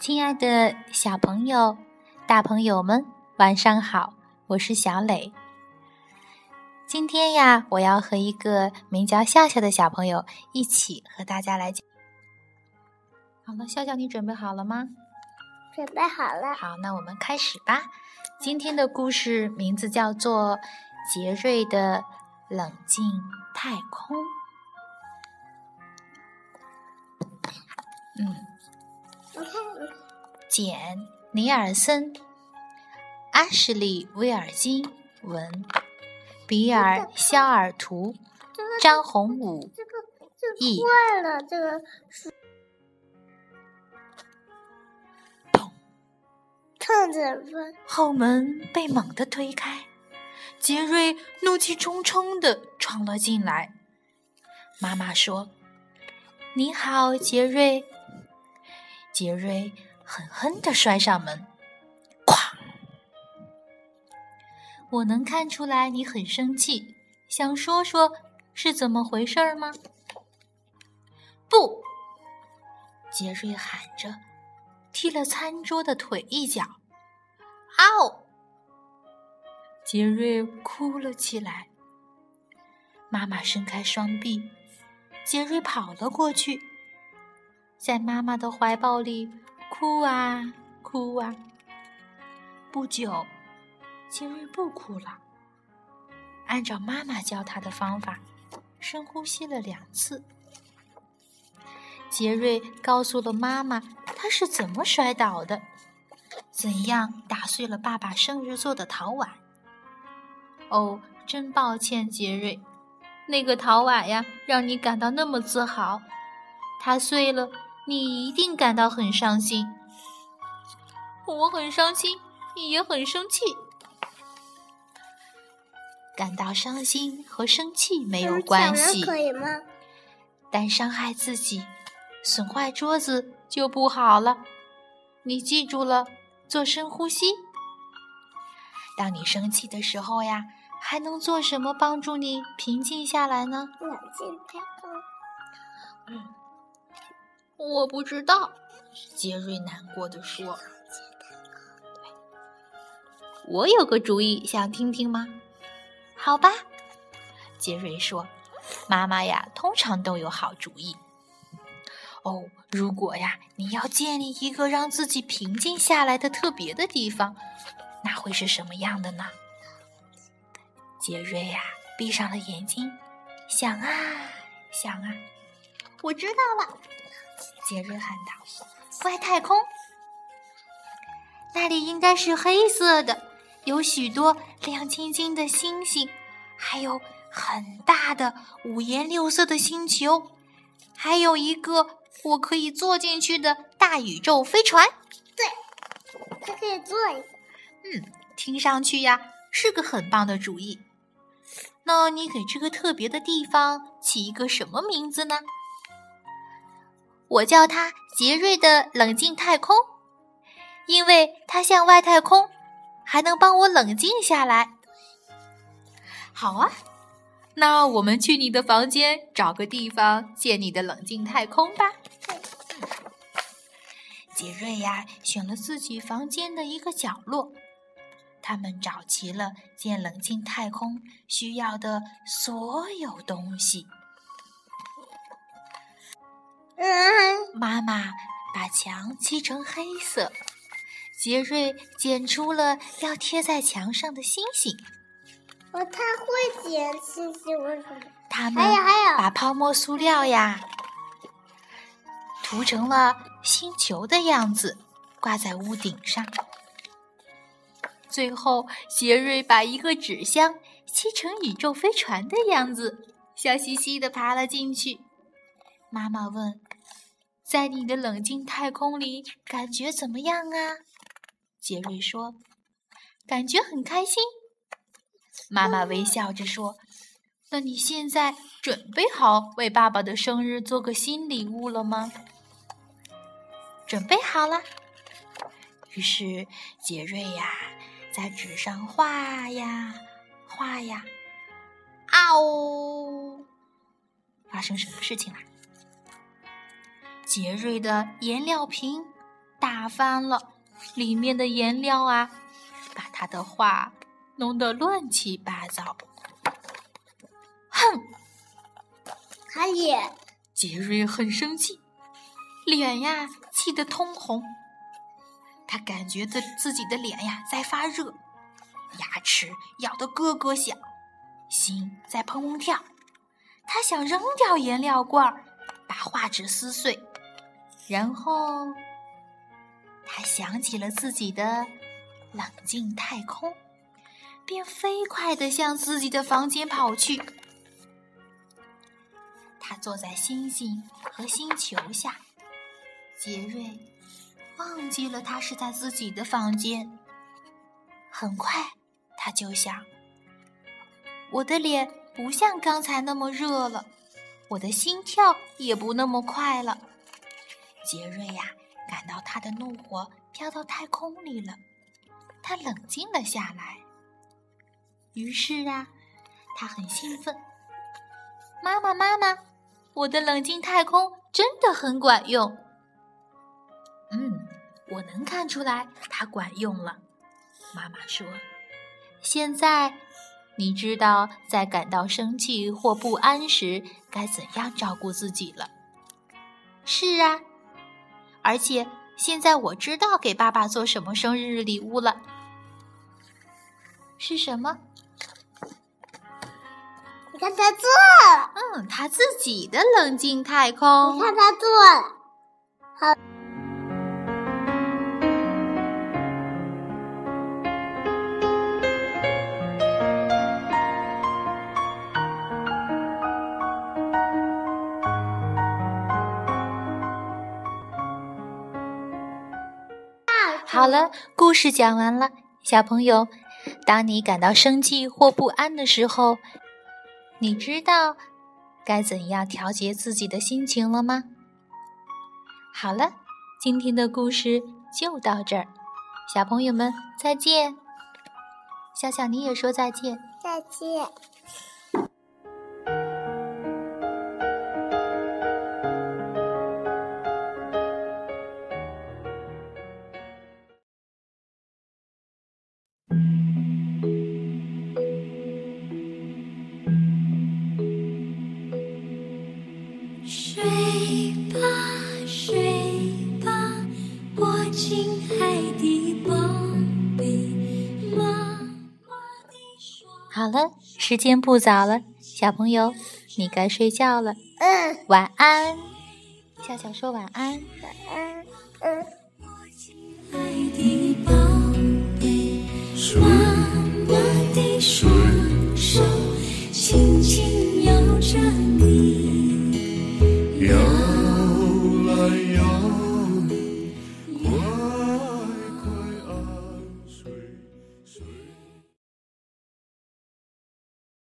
亲爱的小朋友、大朋友们，晚上好！我是小磊。今天呀，我要和一个名叫笑笑的小朋友一起和大家来讲。好了，笑笑，你准备好了吗？准备好了。好，那我们开始吧。今天的故事名字叫做《杰瑞的冷静太空》。嗯。简·尼尔森、阿什利·威尔金文、比尔·肖尔图、张宏武译。坏了，这个是。砰！唱着分。后门被猛地推开，杰瑞怒气冲冲地闯了进来。妈妈说：“你好，杰瑞。”杰瑞。狠狠地摔上门，哐！我能看出来你很生气，想说说是怎么回事吗？不！杰瑞喊着，踢了餐桌的腿一脚。嗷！杰瑞哭了起来。妈妈伸开双臂，杰瑞跑了过去，在妈妈的怀抱里。哭啊哭啊！不久，杰瑞不哭了。按照妈妈教他的方法，深呼吸了两次。杰瑞告诉了妈妈他是怎么摔倒的，怎样打碎了爸爸生日做的陶碗。哦，真抱歉，杰瑞，那个陶碗呀，让你感到那么自豪，它碎了。你一定感到很伤心，我很伤心，也很生气。感到伤心和生气没有关系，可以吗？但伤害自己、损坏桌子就不好了。你记住了，做深呼吸。当你生气的时候呀，还能做什么帮助你平静下来呢？冷静太空。嗯。我不知道，杰瑞难过的说：“我有个主意，想听听吗？”好吧，杰瑞说：“妈妈呀，通常都有好主意。哦，如果呀，你要建立一个让自己平静下来的特别的地方，那会是什么样的呢？”杰瑞呀，闭上了眼睛，想啊想啊，我知道了。杰瑞喊道：“外太空，那里应该是黑色的，有许多亮晶晶的星星，还有很大的五颜六色的星球，还有一个我可以坐进去的大宇宙飞船。对，它可以坐一个。嗯，听上去呀是个很棒的主意。那你给这个特别的地方起一个什么名字呢？”我叫它杰瑞的冷静太空，因为它像外太空，还能帮我冷静下来。好啊，那我们去你的房间找个地方建你的冷静太空吧。杰瑞呀，选了自己房间的一个角落，他们找齐了建冷静太空需要的所有东西。妈妈把墙漆成黑色，杰瑞剪出了要贴在墙上的星星。我太会剪星星，为什么？他们把泡沫塑料呀涂成了星球的样子，挂在屋顶上。最后，杰瑞把一个纸箱漆成宇宙飞船的样子，笑嘻嘻的爬了进去。妈妈问。在你的冷静太空里，感觉怎么样啊？杰瑞说：“感觉很开心。”妈妈微笑着说：“那你现在准备好为爸爸的生日做个新礼物了吗？”准备好了。于是杰瑞呀，在纸上画呀画呀，啊哦！发生什么事情了？杰瑞的颜料瓶打翻了，里面的颜料啊，把他的画弄得乱七八糟。哼！他也，杰瑞很生气，脸呀气得通红。他感觉自自己的脸呀在发热，牙齿咬得咯咯响，心在砰砰跳。他想扔掉颜料罐儿，把画纸撕碎，然后他想起了自己的冷静太空，便飞快地向自己的房间跑去。他坐在星星和星球下，杰瑞忘记了他是在自己的房间。很快，他就想：我的脸。不像刚才那么热了，我的心跳也不那么快了。杰瑞呀，感到他的怒火飘到太空里了，他冷静了下来。于是啊，他很兴奋。妈妈，妈妈，我的冷静太空真的很管用。嗯，我能看出来它管用了。妈妈说：“现在。”你知道在感到生气或不安时该怎样照顾自己了。是啊，而且现在我知道给爸爸做什么生日礼物了。是什么？你看他做。嗯，他自己的冷静太空。你看他做了。好。好了，故事讲完了。小朋友，当你感到生气或不安的时候，你知道该怎样调节自己的心情了吗？好了，今天的故事就到这儿，小朋友们再见。笑笑，你也说再见。再见。好了，时间不早了，小朋友，你该睡觉了。嗯，晚安。笑笑说晚安。晚安。嗯。爱的宝贝，妈的说。